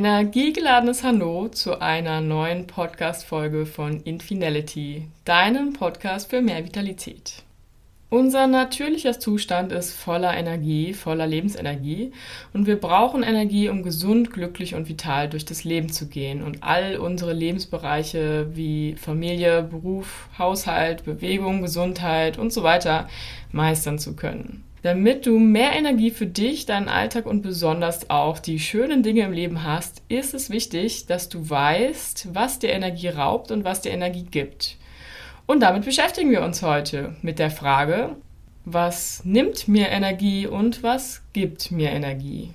energiegeladenes Hallo zu einer neuen Podcast-Folge von Infinality, deinem Podcast für mehr Vitalität. Unser natürlicher Zustand ist voller Energie, voller Lebensenergie und wir brauchen Energie, um gesund, glücklich und vital durch das Leben zu gehen und all unsere Lebensbereiche wie Familie, Beruf, Haushalt, Bewegung, Gesundheit und so weiter meistern zu können. Damit du mehr Energie für dich, deinen Alltag und besonders auch die schönen Dinge im Leben hast, ist es wichtig, dass du weißt, was dir Energie raubt und was dir Energie gibt. Und damit beschäftigen wir uns heute mit der Frage, was nimmt mir Energie und was gibt mir Energie?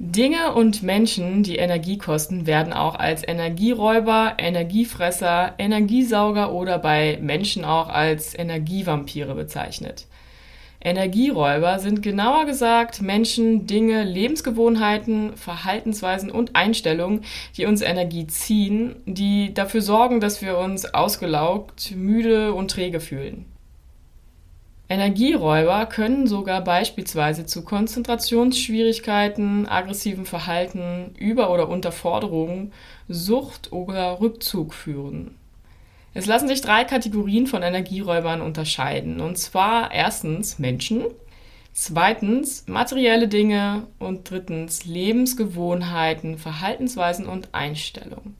Dinge und Menschen, die Energie kosten, werden auch als Energieräuber, Energiefresser, Energiesauger oder bei Menschen auch als Energievampire bezeichnet. Energieräuber sind genauer gesagt Menschen, Dinge, Lebensgewohnheiten, Verhaltensweisen und Einstellungen, die uns Energie ziehen, die dafür sorgen, dass wir uns ausgelaugt, müde und träge fühlen. Energieräuber können sogar beispielsweise zu Konzentrationsschwierigkeiten, aggressivem Verhalten, Über- oder Unterforderungen, Sucht oder Rückzug führen. Es lassen sich drei Kategorien von Energieräubern unterscheiden. Und zwar erstens Menschen, zweitens materielle Dinge und drittens Lebensgewohnheiten, Verhaltensweisen und Einstellungen.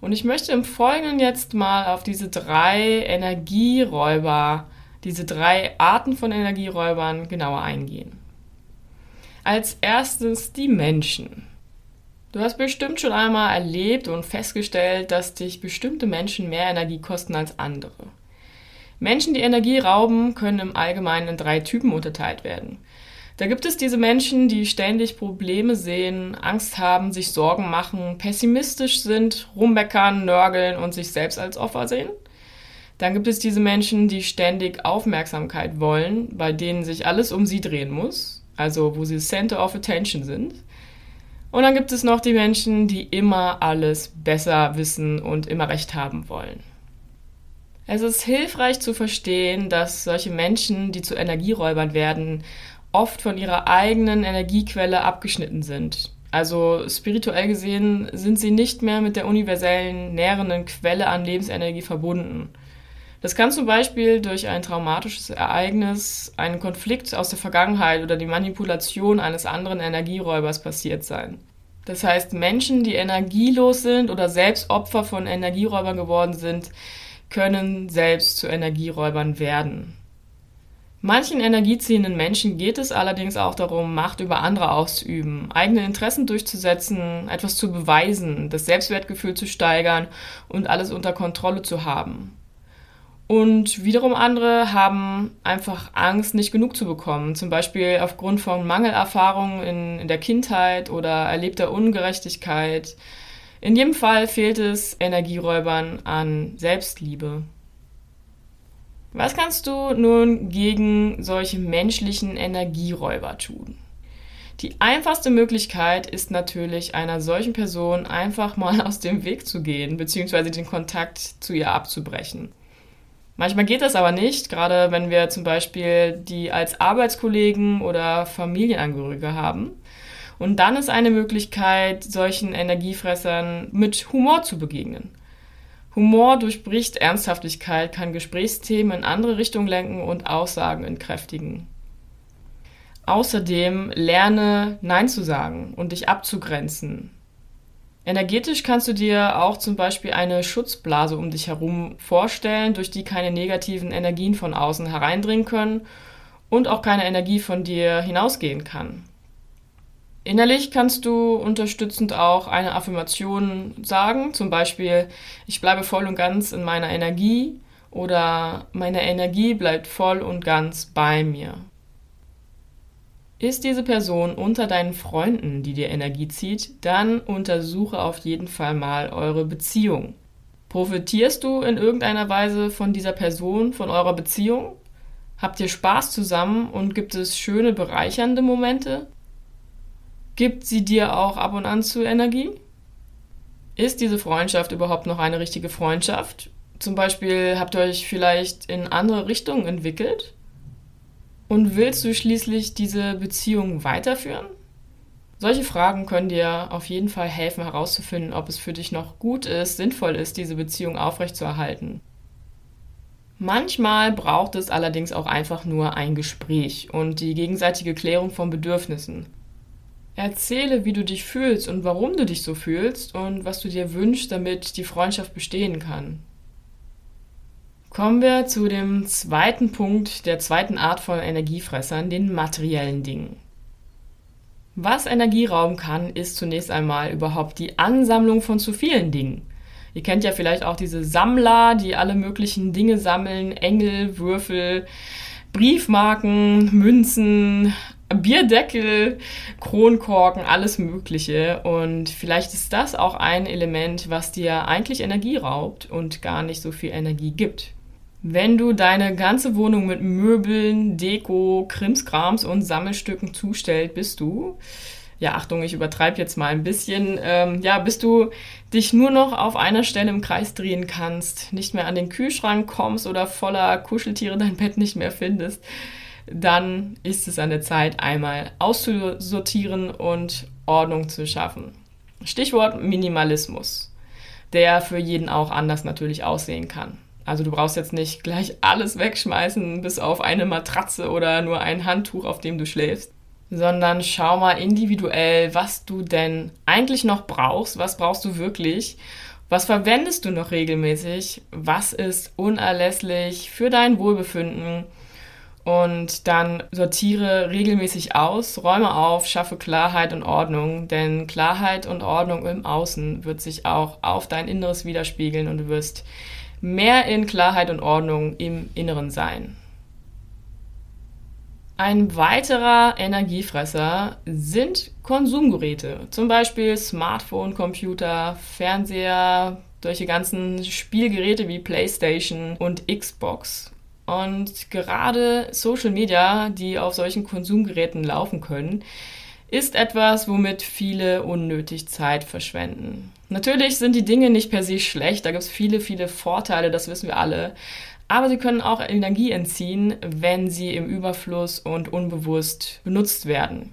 Und ich möchte im Folgenden jetzt mal auf diese drei Energieräuber, diese drei Arten von Energieräubern genauer eingehen. Als erstes die Menschen. Du hast bestimmt schon einmal erlebt und festgestellt, dass dich bestimmte Menschen mehr Energie kosten als andere. Menschen, die Energie rauben, können im Allgemeinen in drei Typen unterteilt werden. Da gibt es diese Menschen, die ständig Probleme sehen, Angst haben, sich Sorgen machen, pessimistisch sind, rummeckern, nörgeln und sich selbst als Opfer sehen. Dann gibt es diese Menschen, die ständig Aufmerksamkeit wollen, bei denen sich alles um sie drehen muss, also wo sie Center of Attention sind. Und dann gibt es noch die Menschen, die immer alles besser wissen und immer recht haben wollen. Es ist hilfreich zu verstehen, dass solche Menschen, die zu Energieräubern werden, oft von ihrer eigenen Energiequelle abgeschnitten sind. Also spirituell gesehen sind sie nicht mehr mit der universellen, nährenden Quelle an Lebensenergie verbunden. Das kann zum Beispiel durch ein traumatisches Ereignis, einen Konflikt aus der Vergangenheit oder die Manipulation eines anderen Energieräubers passiert sein. Das heißt, Menschen, die energielos sind oder selbst Opfer von Energieräubern geworden sind, können selbst zu Energieräubern werden. Manchen energieziehenden Menschen geht es allerdings auch darum, Macht über andere auszuüben, eigene Interessen durchzusetzen, etwas zu beweisen, das Selbstwertgefühl zu steigern und alles unter Kontrolle zu haben. Und wiederum andere haben einfach Angst, nicht genug zu bekommen. Zum Beispiel aufgrund von Mangelerfahrungen in, in der Kindheit oder erlebter Ungerechtigkeit. In jedem Fall fehlt es Energieräubern an Selbstliebe. Was kannst du nun gegen solche menschlichen Energieräuber tun? Die einfachste Möglichkeit ist natürlich, einer solchen Person einfach mal aus dem Weg zu gehen, beziehungsweise den Kontakt zu ihr abzubrechen. Manchmal geht das aber nicht, gerade wenn wir zum Beispiel die als Arbeitskollegen oder Familienangehörige haben. Und dann ist eine Möglichkeit, solchen Energiefressern mit Humor zu begegnen. Humor durchbricht Ernsthaftigkeit, kann Gesprächsthemen in andere Richtungen lenken und Aussagen entkräftigen. Außerdem lerne Nein zu sagen und dich abzugrenzen. Energetisch kannst du dir auch zum Beispiel eine Schutzblase um dich herum vorstellen, durch die keine negativen Energien von außen hereindringen können und auch keine Energie von dir hinausgehen kann. Innerlich kannst du unterstützend auch eine Affirmation sagen, zum Beispiel, ich bleibe voll und ganz in meiner Energie oder meine Energie bleibt voll und ganz bei mir. Ist diese Person unter deinen Freunden, die dir Energie zieht, dann untersuche auf jeden Fall mal eure Beziehung. Profitierst du in irgendeiner Weise von dieser Person, von eurer Beziehung? Habt ihr Spaß zusammen und gibt es schöne, bereichernde Momente? Gibt sie dir auch ab und an zu Energie? Ist diese Freundschaft überhaupt noch eine richtige Freundschaft? Zum Beispiel habt ihr euch vielleicht in andere Richtungen entwickelt? Und willst du schließlich diese Beziehung weiterführen? Solche Fragen können dir auf jeden Fall helfen herauszufinden, ob es für dich noch gut ist, sinnvoll ist, diese Beziehung aufrechtzuerhalten. Manchmal braucht es allerdings auch einfach nur ein Gespräch und die gegenseitige Klärung von Bedürfnissen. Erzähle, wie du dich fühlst und warum du dich so fühlst und was du dir wünschst, damit die Freundschaft bestehen kann. Kommen wir zu dem zweiten Punkt der zweiten Art von Energiefressern, den materiellen Dingen. Was Energie rauben kann, ist zunächst einmal überhaupt die Ansammlung von zu vielen Dingen. Ihr kennt ja vielleicht auch diese Sammler, die alle möglichen Dinge sammeln, Engel, Würfel, Briefmarken, Münzen, Bierdeckel, Kronkorken, alles Mögliche. Und vielleicht ist das auch ein Element, was dir eigentlich Energie raubt und gar nicht so viel Energie gibt. Wenn du deine ganze Wohnung mit Möbeln, Deko, Krimskrams und Sammelstücken zustellst, bist du, ja Achtung, ich übertreibe jetzt mal ein bisschen, ähm, ja, bis du dich nur noch auf einer Stelle im Kreis drehen kannst, nicht mehr an den Kühlschrank kommst oder voller Kuscheltiere dein Bett nicht mehr findest, dann ist es an der Zeit, einmal auszusortieren und Ordnung zu schaffen. Stichwort Minimalismus, der für jeden auch anders natürlich aussehen kann. Also du brauchst jetzt nicht gleich alles wegschmeißen, bis auf eine Matratze oder nur ein Handtuch, auf dem du schläfst, sondern schau mal individuell, was du denn eigentlich noch brauchst, was brauchst du wirklich, was verwendest du noch regelmäßig, was ist unerlässlich für dein Wohlbefinden und dann sortiere regelmäßig aus, räume auf, schaffe Klarheit und Ordnung, denn Klarheit und Ordnung im Außen wird sich auch auf dein Inneres widerspiegeln und du wirst mehr in Klarheit und Ordnung im Inneren sein. Ein weiterer Energiefresser sind Konsumgeräte, zum Beispiel Smartphone, Computer, Fernseher, solche ganzen Spielgeräte wie PlayStation und Xbox. Und gerade Social Media, die auf solchen Konsumgeräten laufen können, ist etwas, womit viele unnötig Zeit verschwenden. Natürlich sind die Dinge nicht per se schlecht, da gibt es viele, viele Vorteile, das wissen wir alle. Aber sie können auch Energie entziehen, wenn sie im Überfluss und unbewusst benutzt werden.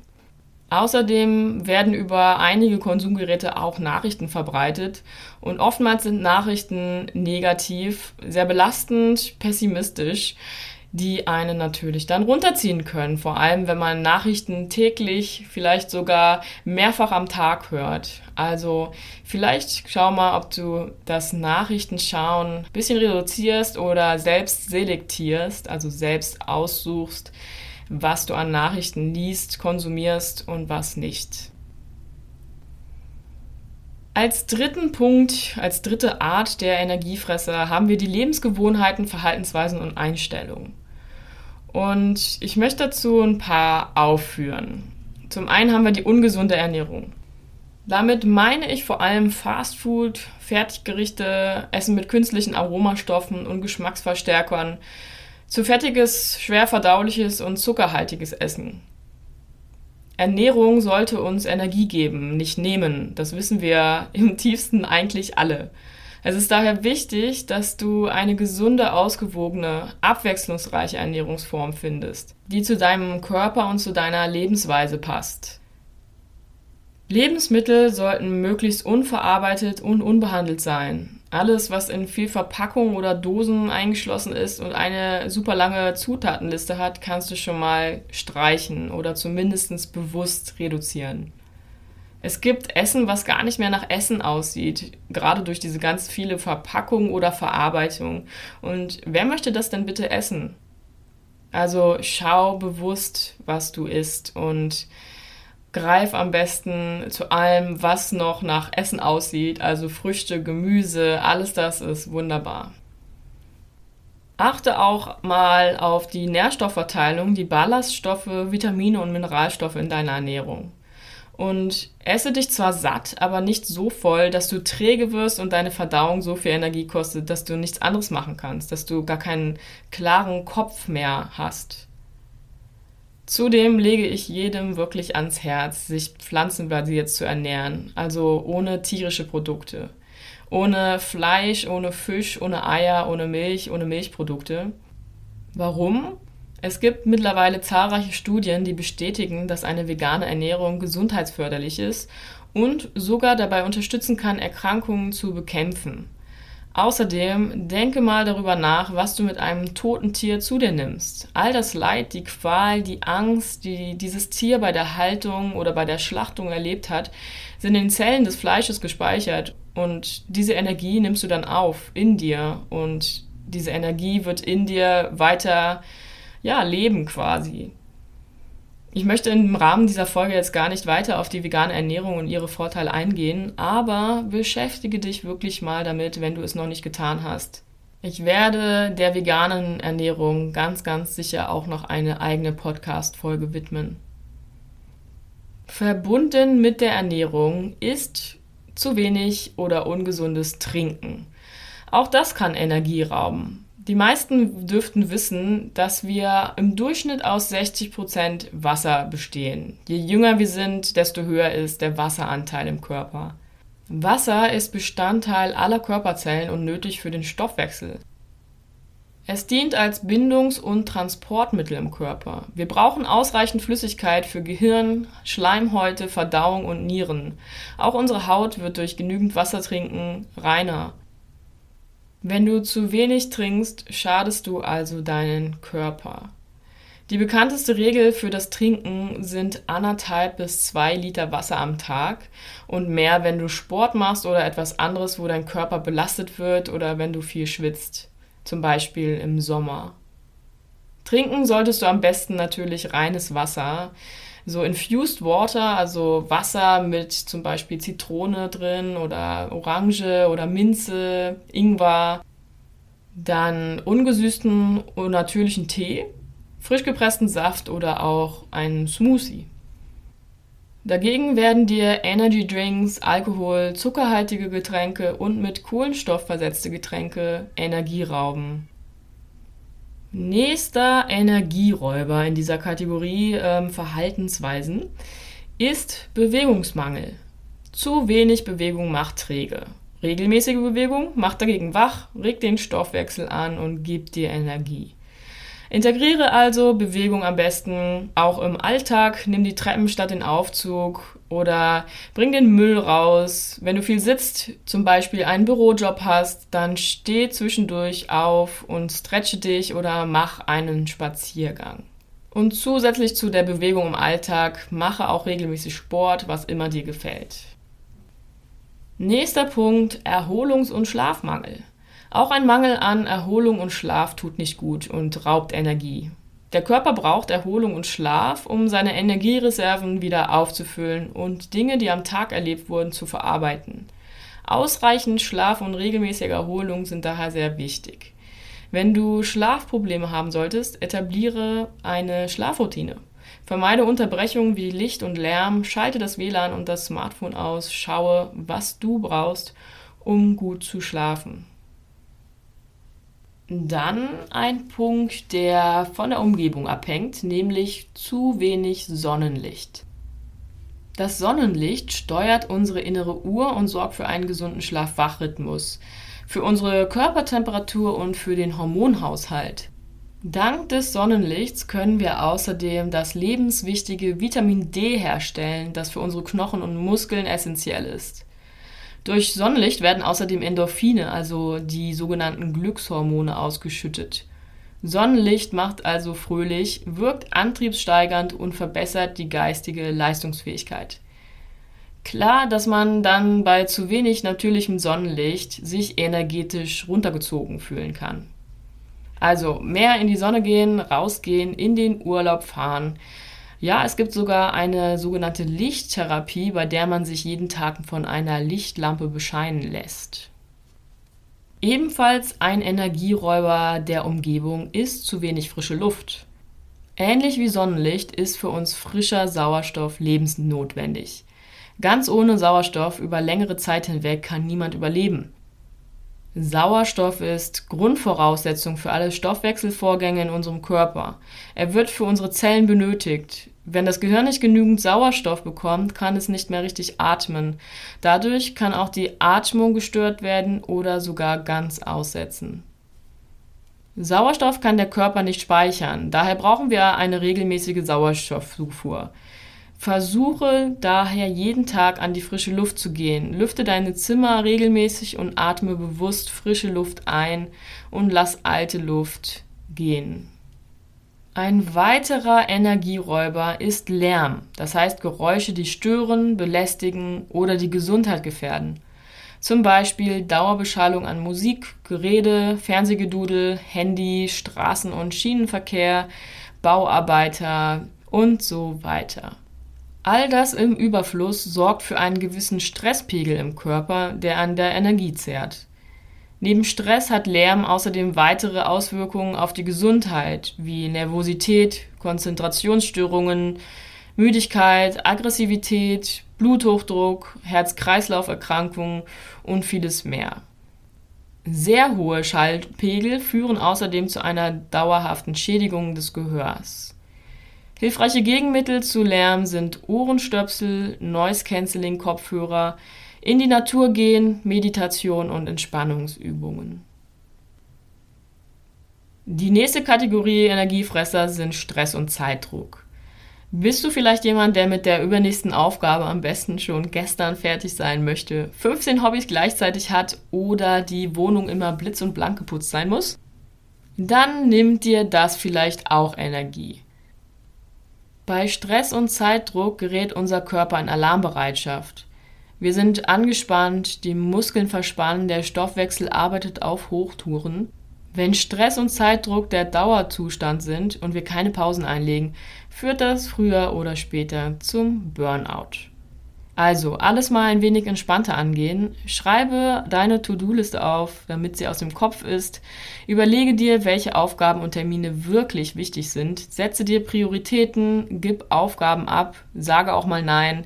Außerdem werden über einige Konsumgeräte auch Nachrichten verbreitet und oftmals sind Nachrichten negativ, sehr belastend, pessimistisch die einen natürlich dann runterziehen können. Vor allem, wenn man Nachrichten täglich, vielleicht sogar mehrfach am Tag hört. Also vielleicht schau mal, ob du das Nachrichtenschauen ein bisschen reduzierst oder selbst selektierst, also selbst aussuchst, was du an Nachrichten liest, konsumierst und was nicht. Als dritten Punkt, als dritte Art der Energiefresser haben wir die Lebensgewohnheiten, Verhaltensweisen und Einstellungen. Und ich möchte dazu ein paar aufführen. Zum einen haben wir die ungesunde Ernährung. Damit meine ich vor allem Fastfood, Fertiggerichte, Essen mit künstlichen Aromastoffen und Geschmacksverstärkern, zu fettiges, schwer verdauliches und zuckerhaltiges Essen. Ernährung sollte uns Energie geben, nicht nehmen. Das wissen wir im tiefsten eigentlich alle. Es ist daher wichtig, dass du eine gesunde, ausgewogene, abwechslungsreiche Ernährungsform findest, die zu deinem Körper und zu deiner Lebensweise passt. Lebensmittel sollten möglichst unverarbeitet und unbehandelt sein. Alles, was in viel Verpackung oder Dosen eingeschlossen ist und eine super lange Zutatenliste hat, kannst du schon mal streichen oder zumindest bewusst reduzieren. Es gibt Essen, was gar nicht mehr nach Essen aussieht, gerade durch diese ganz viele Verpackung oder Verarbeitung. Und wer möchte das denn bitte essen? Also schau bewusst, was du isst und greif am besten zu allem, was noch nach Essen aussieht, also Früchte, Gemüse, alles das ist wunderbar. Achte auch mal auf die Nährstoffverteilung, die Ballaststoffe, Vitamine und Mineralstoffe in deiner Ernährung und esse dich zwar satt, aber nicht so voll, dass du träge wirst und deine Verdauung so viel Energie kostet, dass du nichts anderes machen kannst, dass du gar keinen klaren Kopf mehr hast. Zudem lege ich jedem wirklich ans Herz, sich pflanzenbasiert zu ernähren, also ohne tierische Produkte. Ohne Fleisch, ohne Fisch, ohne Eier, ohne Milch, ohne Milchprodukte. Warum? Es gibt mittlerweile zahlreiche Studien, die bestätigen, dass eine vegane Ernährung gesundheitsförderlich ist und sogar dabei unterstützen kann, Erkrankungen zu bekämpfen. Außerdem denke mal darüber nach, was du mit einem toten Tier zu dir nimmst. All das Leid, die Qual, die Angst, die dieses Tier bei der Haltung oder bei der Schlachtung erlebt hat, sind in den Zellen des Fleisches gespeichert und diese Energie nimmst du dann auf in dir und diese Energie wird in dir weiter ja, leben quasi. Ich möchte im Rahmen dieser Folge jetzt gar nicht weiter auf die vegane Ernährung und ihre Vorteile eingehen, aber beschäftige dich wirklich mal damit, wenn du es noch nicht getan hast. Ich werde der veganen Ernährung ganz, ganz sicher auch noch eine eigene Podcast-Folge widmen. Verbunden mit der Ernährung ist zu wenig oder ungesundes Trinken. Auch das kann Energie rauben. Die meisten dürften wissen, dass wir im Durchschnitt aus 60 Prozent Wasser bestehen. Je jünger wir sind, desto höher ist der Wasseranteil im Körper. Wasser ist Bestandteil aller Körperzellen und nötig für den Stoffwechsel. Es dient als Bindungs- und Transportmittel im Körper. Wir brauchen ausreichend Flüssigkeit für Gehirn, Schleimhäute, Verdauung und Nieren. Auch unsere Haut wird durch genügend Wasser trinken reiner. Wenn du zu wenig trinkst, schadest du also deinen Körper. Die bekannteste Regel für das Trinken sind anderthalb bis zwei Liter Wasser am Tag und mehr, wenn du Sport machst oder etwas anderes, wo dein Körper belastet wird oder wenn du viel schwitzt, zum Beispiel im Sommer. Trinken solltest du am besten natürlich reines Wasser so Infused Water, also Wasser mit zum Beispiel Zitrone drin oder Orange oder Minze, Ingwer. Dann ungesüßten und natürlichen Tee, frisch gepressten Saft oder auch einen Smoothie. Dagegen werden dir Energy Drinks, Alkohol, zuckerhaltige Getränke und mit Kohlenstoff versetzte Getränke Energie rauben. Nächster Energieräuber in dieser Kategorie ähm, Verhaltensweisen ist Bewegungsmangel. Zu wenig Bewegung macht träge. Regelmäßige Bewegung macht dagegen wach, regt den Stoffwechsel an und gibt dir Energie. Integriere also Bewegung am besten auch im Alltag. Nimm die Treppen statt den Aufzug oder bring den Müll raus. Wenn du viel sitzt, zum Beispiel einen Bürojob hast, dann steh zwischendurch auf und stretche dich oder mach einen Spaziergang. Und zusätzlich zu der Bewegung im Alltag mache auch regelmäßig Sport, was immer dir gefällt. Nächster Punkt, Erholungs- und Schlafmangel. Auch ein Mangel an Erholung und Schlaf tut nicht gut und raubt Energie. Der Körper braucht Erholung und Schlaf, um seine Energiereserven wieder aufzufüllen und Dinge, die am Tag erlebt wurden, zu verarbeiten. Ausreichend Schlaf und regelmäßige Erholung sind daher sehr wichtig. Wenn du Schlafprobleme haben solltest, etabliere eine Schlafroutine. Vermeide Unterbrechungen wie Licht und Lärm, schalte das WLAN und das Smartphone aus, schaue, was du brauchst, um gut zu schlafen. Dann ein Punkt, der von der Umgebung abhängt, nämlich zu wenig Sonnenlicht. Das Sonnenlicht steuert unsere innere Uhr und sorgt für einen gesunden Schlaf-Wach-Rhythmus, für unsere Körpertemperatur und für den Hormonhaushalt. Dank des Sonnenlichts können wir außerdem das lebenswichtige Vitamin D herstellen, das für unsere Knochen und Muskeln essentiell ist. Durch Sonnenlicht werden außerdem Endorphine, also die sogenannten Glückshormone, ausgeschüttet. Sonnenlicht macht also fröhlich, wirkt antriebssteigernd und verbessert die geistige Leistungsfähigkeit. Klar, dass man dann bei zu wenig natürlichem Sonnenlicht sich energetisch runtergezogen fühlen kann. Also mehr in die Sonne gehen, rausgehen, in den Urlaub fahren, ja, es gibt sogar eine sogenannte Lichttherapie, bei der man sich jeden Tag von einer Lichtlampe bescheinen lässt. Ebenfalls ein Energieräuber der Umgebung ist zu wenig frische Luft. Ähnlich wie Sonnenlicht ist für uns frischer Sauerstoff lebensnotwendig. Ganz ohne Sauerstoff über längere Zeit hinweg kann niemand überleben. Sauerstoff ist Grundvoraussetzung für alle Stoffwechselvorgänge in unserem Körper. Er wird für unsere Zellen benötigt. Wenn das Gehirn nicht genügend Sauerstoff bekommt, kann es nicht mehr richtig atmen. Dadurch kann auch die Atmung gestört werden oder sogar ganz aussetzen. Sauerstoff kann der Körper nicht speichern, daher brauchen wir eine regelmäßige Sauerstoffzufuhr. Versuche daher jeden Tag an die frische Luft zu gehen. Lüfte deine Zimmer regelmäßig und atme bewusst frische Luft ein und lass alte Luft gehen. Ein weiterer Energieräuber ist Lärm, das heißt Geräusche, die stören, belästigen oder die Gesundheit gefährden. Zum Beispiel Dauerbeschallung an Musik, Gerede, Fernsehgedudel, Handy, Straßen- und Schienenverkehr, Bauarbeiter und so weiter. All das im Überfluss sorgt für einen gewissen Stresspegel im Körper, der an der Energie zehrt. Neben Stress hat Lärm außerdem weitere Auswirkungen auf die Gesundheit, wie Nervosität, Konzentrationsstörungen, Müdigkeit, Aggressivität, Bluthochdruck, Herz-Kreislauf-Erkrankungen und vieles mehr. Sehr hohe Schallpegel führen außerdem zu einer dauerhaften Schädigung des Gehörs. Hilfreiche Gegenmittel zu Lärm sind Ohrenstöpsel, Noise-Canceling-Kopfhörer, in die Natur gehen, Meditation und Entspannungsübungen. Die nächste Kategorie Energiefresser sind Stress und Zeitdruck. Bist du vielleicht jemand, der mit der übernächsten Aufgabe am besten schon gestern fertig sein möchte, 15 Hobbys gleichzeitig hat oder die Wohnung immer blitz und blank geputzt sein muss? Dann nimmt dir das vielleicht auch Energie. Bei Stress und Zeitdruck gerät unser Körper in Alarmbereitschaft. Wir sind angespannt, die Muskeln verspannen, der Stoffwechsel arbeitet auf Hochtouren. Wenn Stress und Zeitdruck der Dauerzustand sind und wir keine Pausen einlegen, führt das früher oder später zum Burnout. Also, alles mal ein wenig entspannter angehen. Schreibe deine To-Do-Liste auf, damit sie aus dem Kopf ist. Überlege dir, welche Aufgaben und Termine wirklich wichtig sind. Setze dir Prioritäten, gib Aufgaben ab, sage auch mal Nein.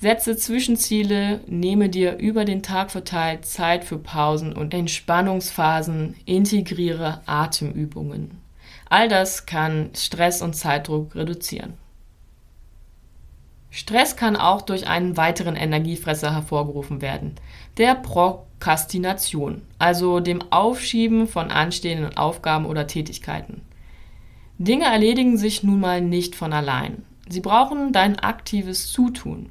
Setze Zwischenziele, nehme dir über den Tag verteilt Zeit für Pausen und Entspannungsphasen, integriere Atemübungen. All das kann Stress und Zeitdruck reduzieren. Stress kann auch durch einen weiteren Energiefresser hervorgerufen werden, der Prokrastination, also dem Aufschieben von anstehenden Aufgaben oder Tätigkeiten. Dinge erledigen sich nun mal nicht von allein. Sie brauchen dein aktives Zutun.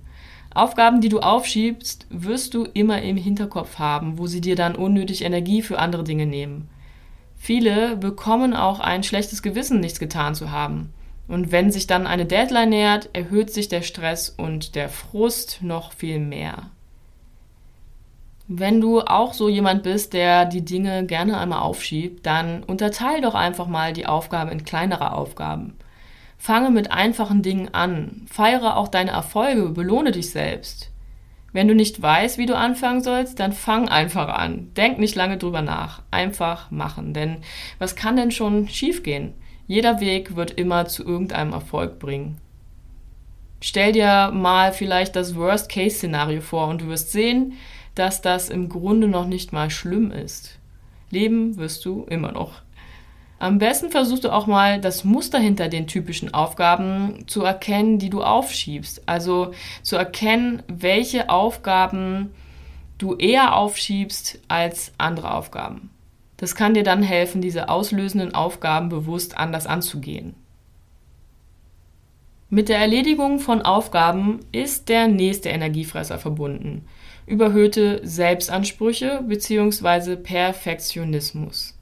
Aufgaben, die du aufschiebst, wirst du immer im Hinterkopf haben, wo sie dir dann unnötig Energie für andere Dinge nehmen. Viele bekommen auch ein schlechtes Gewissen, nichts getan zu haben. Und wenn sich dann eine Deadline nähert, erhöht sich der Stress und der Frust noch viel mehr. Wenn du auch so jemand bist, der die Dinge gerne einmal aufschiebt, dann unterteil doch einfach mal die Aufgaben in kleinere Aufgaben. Fange mit einfachen Dingen an. Feiere auch deine Erfolge, belohne dich selbst. Wenn du nicht weißt, wie du anfangen sollst, dann fang einfach an. Denk nicht lange drüber nach. Einfach machen. Denn was kann denn schon schiefgehen? Jeder Weg wird immer zu irgendeinem Erfolg bringen. Stell dir mal vielleicht das Worst-Case-Szenario vor und du wirst sehen, dass das im Grunde noch nicht mal schlimm ist. Leben wirst du immer noch. Am besten versuchst du auch mal das Muster hinter den typischen Aufgaben zu erkennen, die du aufschiebst. Also zu erkennen, welche Aufgaben du eher aufschiebst als andere Aufgaben. Das kann dir dann helfen, diese auslösenden Aufgaben bewusst anders anzugehen. Mit der Erledigung von Aufgaben ist der nächste Energiefresser verbunden. Überhöhte Selbstansprüche bzw. Perfektionismus.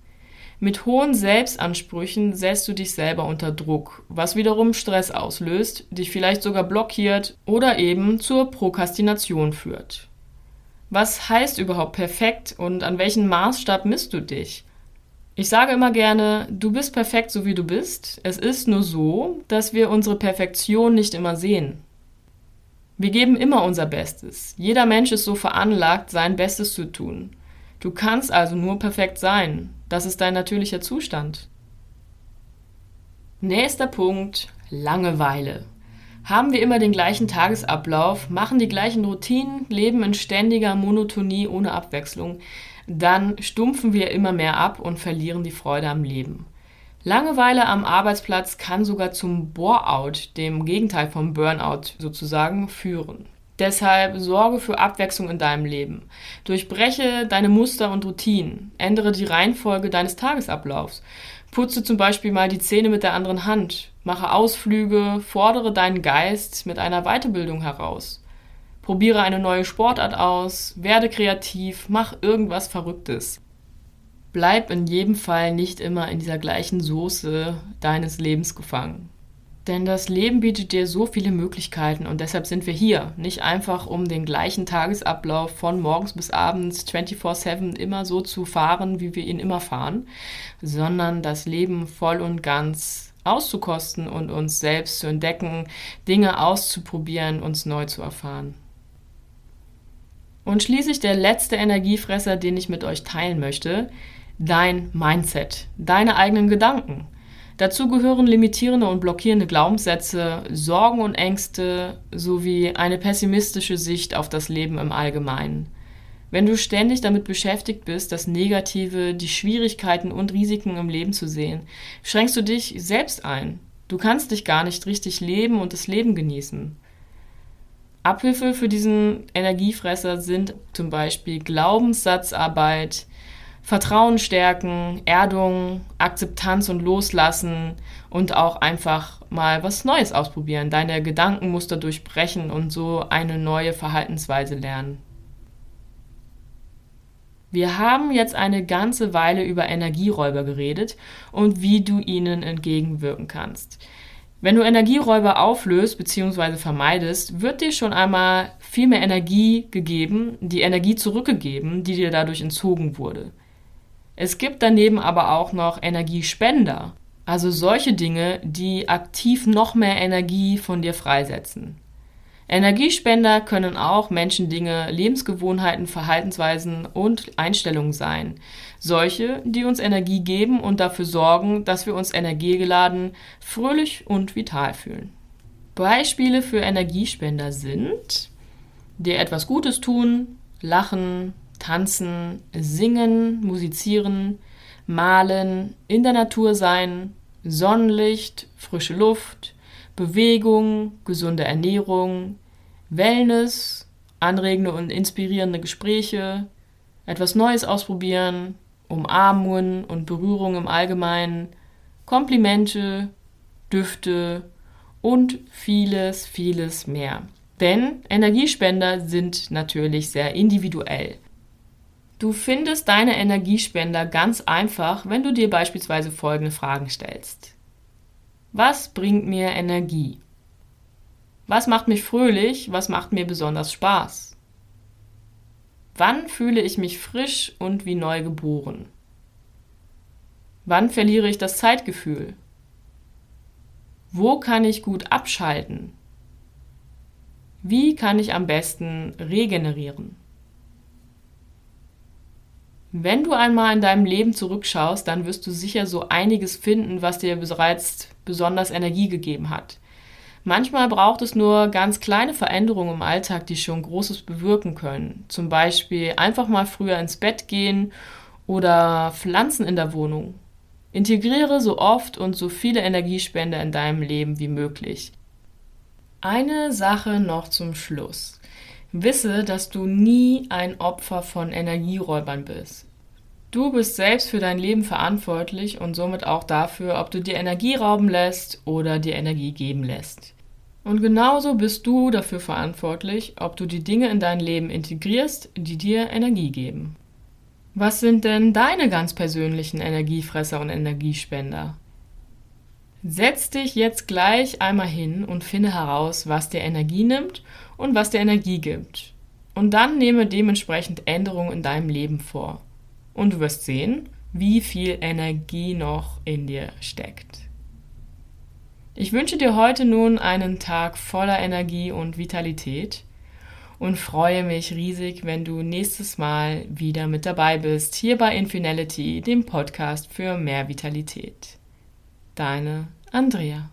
Mit hohen Selbstansprüchen setzt du dich selber unter Druck, was wiederum Stress auslöst, dich vielleicht sogar blockiert oder eben zur Prokrastination führt. Was heißt überhaupt perfekt und an welchen Maßstab misst du dich? Ich sage immer gerne, du bist perfekt so wie du bist. Es ist nur so, dass wir unsere Perfektion nicht immer sehen. Wir geben immer unser Bestes. Jeder Mensch ist so veranlagt, sein Bestes zu tun. Du kannst also nur perfekt sein. Das ist dein natürlicher Zustand. Nächster Punkt, Langeweile haben wir immer den gleichen Tagesablauf, machen die gleichen Routinen, leben in ständiger Monotonie ohne Abwechslung, dann stumpfen wir immer mehr ab und verlieren die Freude am Leben. Langeweile am Arbeitsplatz kann sogar zum Bore-out, dem Gegenteil vom Burnout sozusagen, führen. Deshalb sorge für Abwechslung in deinem Leben. Durchbreche deine Muster und Routinen. Ändere die Reihenfolge deines Tagesablaufs. Putze zum Beispiel mal die Zähne mit der anderen Hand. Mache Ausflüge. Fordere deinen Geist mit einer Weiterbildung heraus. Probiere eine neue Sportart aus. Werde kreativ. Mach irgendwas Verrücktes. Bleib in jedem Fall nicht immer in dieser gleichen Soße deines Lebens gefangen. Denn das Leben bietet dir so viele Möglichkeiten und deshalb sind wir hier. Nicht einfach, um den gleichen Tagesablauf von morgens bis abends 24-7 immer so zu fahren, wie wir ihn immer fahren, sondern das Leben voll und ganz auszukosten und uns selbst zu entdecken, Dinge auszuprobieren, uns neu zu erfahren. Und schließlich der letzte Energiefresser, den ich mit euch teilen möchte, dein Mindset, deine eigenen Gedanken. Dazu gehören limitierende und blockierende Glaubenssätze, Sorgen und Ängste sowie eine pessimistische Sicht auf das Leben im Allgemeinen. Wenn du ständig damit beschäftigt bist, das Negative, die Schwierigkeiten und Risiken im Leben zu sehen, schränkst du dich selbst ein. Du kannst dich gar nicht richtig leben und das Leben genießen. Abhilfe für diesen Energiefresser sind zum Beispiel Glaubenssatzarbeit, Vertrauen stärken, Erdung, Akzeptanz und Loslassen und auch einfach mal was Neues ausprobieren, deine Gedankenmuster durchbrechen und so eine neue Verhaltensweise lernen. Wir haben jetzt eine ganze Weile über Energieräuber geredet und wie du ihnen entgegenwirken kannst. Wenn du Energieräuber auflöst bzw. vermeidest, wird dir schon einmal viel mehr Energie gegeben, die Energie zurückgegeben, die dir dadurch entzogen wurde. Es gibt daneben aber auch noch Energiespender, also solche Dinge, die aktiv noch mehr Energie von dir freisetzen. Energiespender können auch Menschen, Dinge, Lebensgewohnheiten, Verhaltensweisen und Einstellungen sein. Solche, die uns Energie geben und dafür sorgen, dass wir uns energiegeladen, fröhlich und vital fühlen. Beispiele für Energiespender sind dir etwas Gutes tun, lachen, tanzen, singen, musizieren, malen, in der Natur sein, Sonnenlicht, frische Luft, Bewegung, gesunde Ernährung, Wellness, anregende und inspirierende Gespräche, etwas Neues ausprobieren, Umarmungen und Berührung im Allgemeinen, Komplimente, Düfte und vieles, vieles mehr. Denn Energiespender sind natürlich sehr individuell. Du findest deine Energiespender ganz einfach, wenn du dir beispielsweise folgende Fragen stellst. Was bringt mir Energie? Was macht mich fröhlich? Was macht mir besonders Spaß? Wann fühle ich mich frisch und wie neu geboren? Wann verliere ich das Zeitgefühl? Wo kann ich gut abschalten? Wie kann ich am besten regenerieren? Wenn du einmal in deinem Leben zurückschaust, dann wirst du sicher so einiges finden, was dir bereits besonders Energie gegeben hat. Manchmal braucht es nur ganz kleine Veränderungen im Alltag, die schon Großes bewirken können. Zum Beispiel einfach mal früher ins Bett gehen oder Pflanzen in der Wohnung. Integriere so oft und so viele Energiespender in deinem Leben wie möglich. Eine Sache noch zum Schluss. Wisse, dass du nie ein Opfer von Energieräubern bist. Du bist selbst für dein Leben verantwortlich und somit auch dafür, ob du dir Energie rauben lässt oder dir Energie geben lässt. Und genauso bist du dafür verantwortlich, ob du die Dinge in dein Leben integrierst, die dir Energie geben. Was sind denn deine ganz persönlichen Energiefresser und Energiespender? Setz dich jetzt gleich einmal hin und finde heraus, was dir Energie nimmt und was dir Energie gibt. Und dann nehme dementsprechend Änderungen in deinem Leben vor. Und du wirst sehen, wie viel Energie noch in dir steckt. Ich wünsche dir heute nun einen Tag voller Energie und Vitalität und freue mich riesig, wenn du nächstes Mal wieder mit dabei bist, hier bei Infinality, dem Podcast für mehr Vitalität. Deine Andrea.